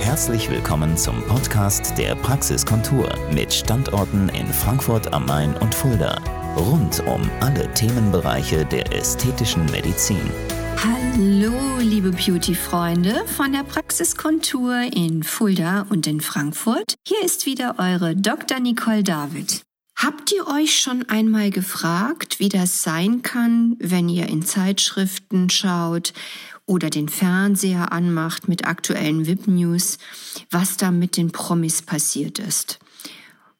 Herzlich willkommen zum Podcast der Praxiskontur mit Standorten in Frankfurt am Main und Fulda. Rund um alle Themenbereiche der ästhetischen Medizin. Hallo, liebe Beauty-Freunde von der Praxiskontur in Fulda und in Frankfurt. Hier ist wieder eure Dr. Nicole David. Habt ihr euch schon einmal gefragt, wie das sein kann, wenn ihr in Zeitschriften schaut oder den Fernseher anmacht mit aktuellen VIP-News, was da mit den Promis passiert ist?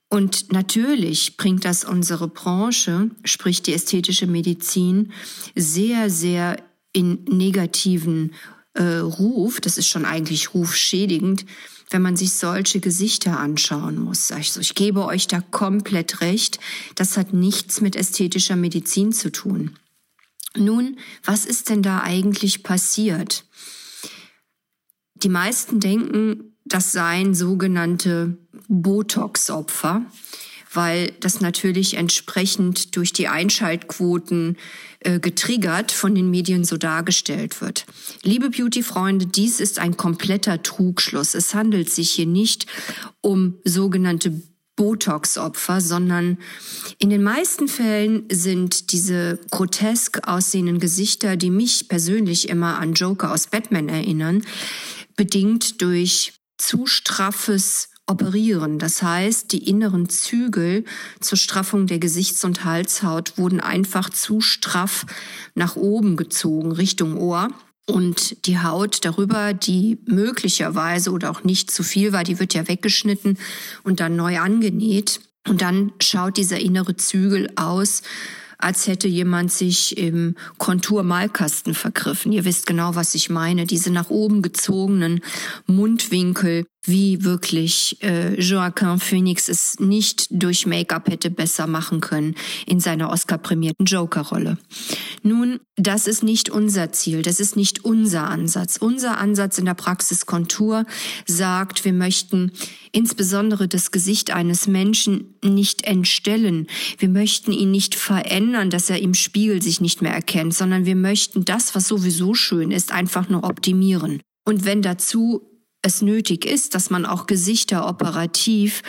Und natürlich bringt das unsere Branche, sprich die ästhetische Medizin, sehr, sehr in negativen äh, Ruf. Das ist schon eigentlich rufschädigend, wenn man sich solche Gesichter anschauen muss. Also ich gebe euch da komplett recht. Das hat nichts mit ästhetischer Medizin zu tun. Nun, was ist denn da eigentlich passiert? Die meisten denken, das seien sogenannte Botox-Opfer weil das natürlich entsprechend durch die Einschaltquoten äh, getriggert von den Medien so dargestellt wird. Liebe Beauty-Freunde, dies ist ein kompletter Trugschluss. Es handelt sich hier nicht um sogenannte Botox-Opfer, sondern in den meisten Fällen sind diese grotesk aussehenden Gesichter, die mich persönlich immer an Joker aus Batman erinnern, bedingt durch zu straffes operieren. Das heißt, die inneren Zügel zur Straffung der Gesichts- und Halshaut wurden einfach zu straff nach oben gezogen, Richtung Ohr. Und die Haut darüber, die möglicherweise oder auch nicht zu viel war, die wird ja weggeschnitten und dann neu angenäht. Und dann schaut dieser innere Zügel aus, als hätte jemand sich im Konturmalkasten vergriffen. Ihr wisst genau, was ich meine. Diese nach oben gezogenen Mundwinkel, wie wirklich äh, Joaquin Phoenix es nicht durch Make-up hätte besser machen können in seiner Oscar-prämierten Joker-Rolle. Nun, das ist nicht unser Ziel, das ist nicht unser Ansatz. Unser Ansatz in der Praxiskontur sagt, wir möchten insbesondere das Gesicht eines Menschen nicht entstellen. Wir möchten ihn nicht verändern, dass er im Spiegel sich nicht mehr erkennt, sondern wir möchten das, was sowieso schön ist, einfach nur optimieren. Und wenn dazu es nötig ist, dass man auch Gesichter operativ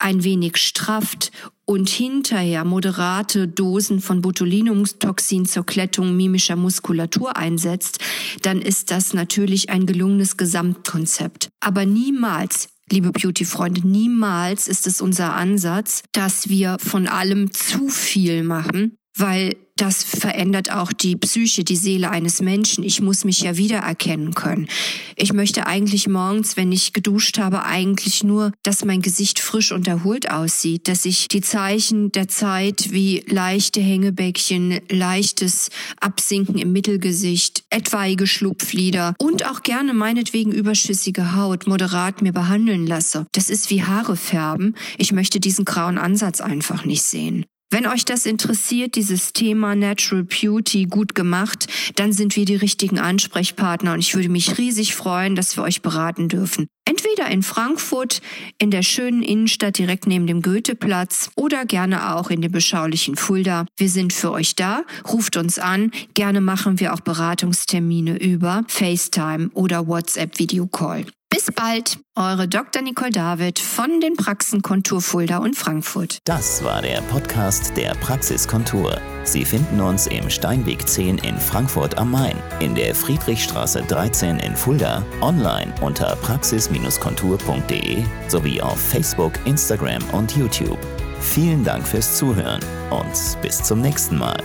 ein wenig strafft und hinterher moderate Dosen von Botulinumtoxin zur Klettung mimischer Muskulatur einsetzt, dann ist das natürlich ein gelungenes Gesamtkonzept. Aber niemals liebe Beauty-Freunde, niemals ist es unser Ansatz, dass wir von allem zu viel machen, weil das verändert auch die Psyche, die Seele eines Menschen. Ich muss mich ja wiedererkennen können. Ich möchte eigentlich morgens, wenn ich geduscht habe, eigentlich nur, dass mein Gesicht frisch und erholt aussieht, dass ich die Zeichen der Zeit wie leichte Hängebäckchen, leichtes Absinken im Mittelgesicht, etwaige Schlupflider und auch gerne meinetwegen überschüssige Haut moderat mir behandeln lasse. Das ist wie Haare färben. Ich möchte diesen grauen Ansatz einfach nicht sehen. Wenn euch das interessiert, dieses Thema Natural Beauty gut gemacht, dann sind wir die richtigen Ansprechpartner und ich würde mich riesig freuen, dass wir euch beraten dürfen. Entweder in Frankfurt, in der schönen Innenstadt direkt neben dem Goetheplatz oder gerne auch in dem beschaulichen Fulda. Wir sind für euch da, ruft uns an. Gerne machen wir auch Beratungstermine über FaceTime oder WhatsApp Video Call. Bis bald, eure Dr. Nicole David von den Praxen Kontur Fulda und Frankfurt. Das war der Podcast der Praxiskontur. Sie finden uns im Steinweg 10 in Frankfurt am Main, in der Friedrichstraße 13 in Fulda, online unter praxis-kontur.de sowie auf Facebook, Instagram und YouTube. Vielen Dank fürs Zuhören und bis zum nächsten Mal.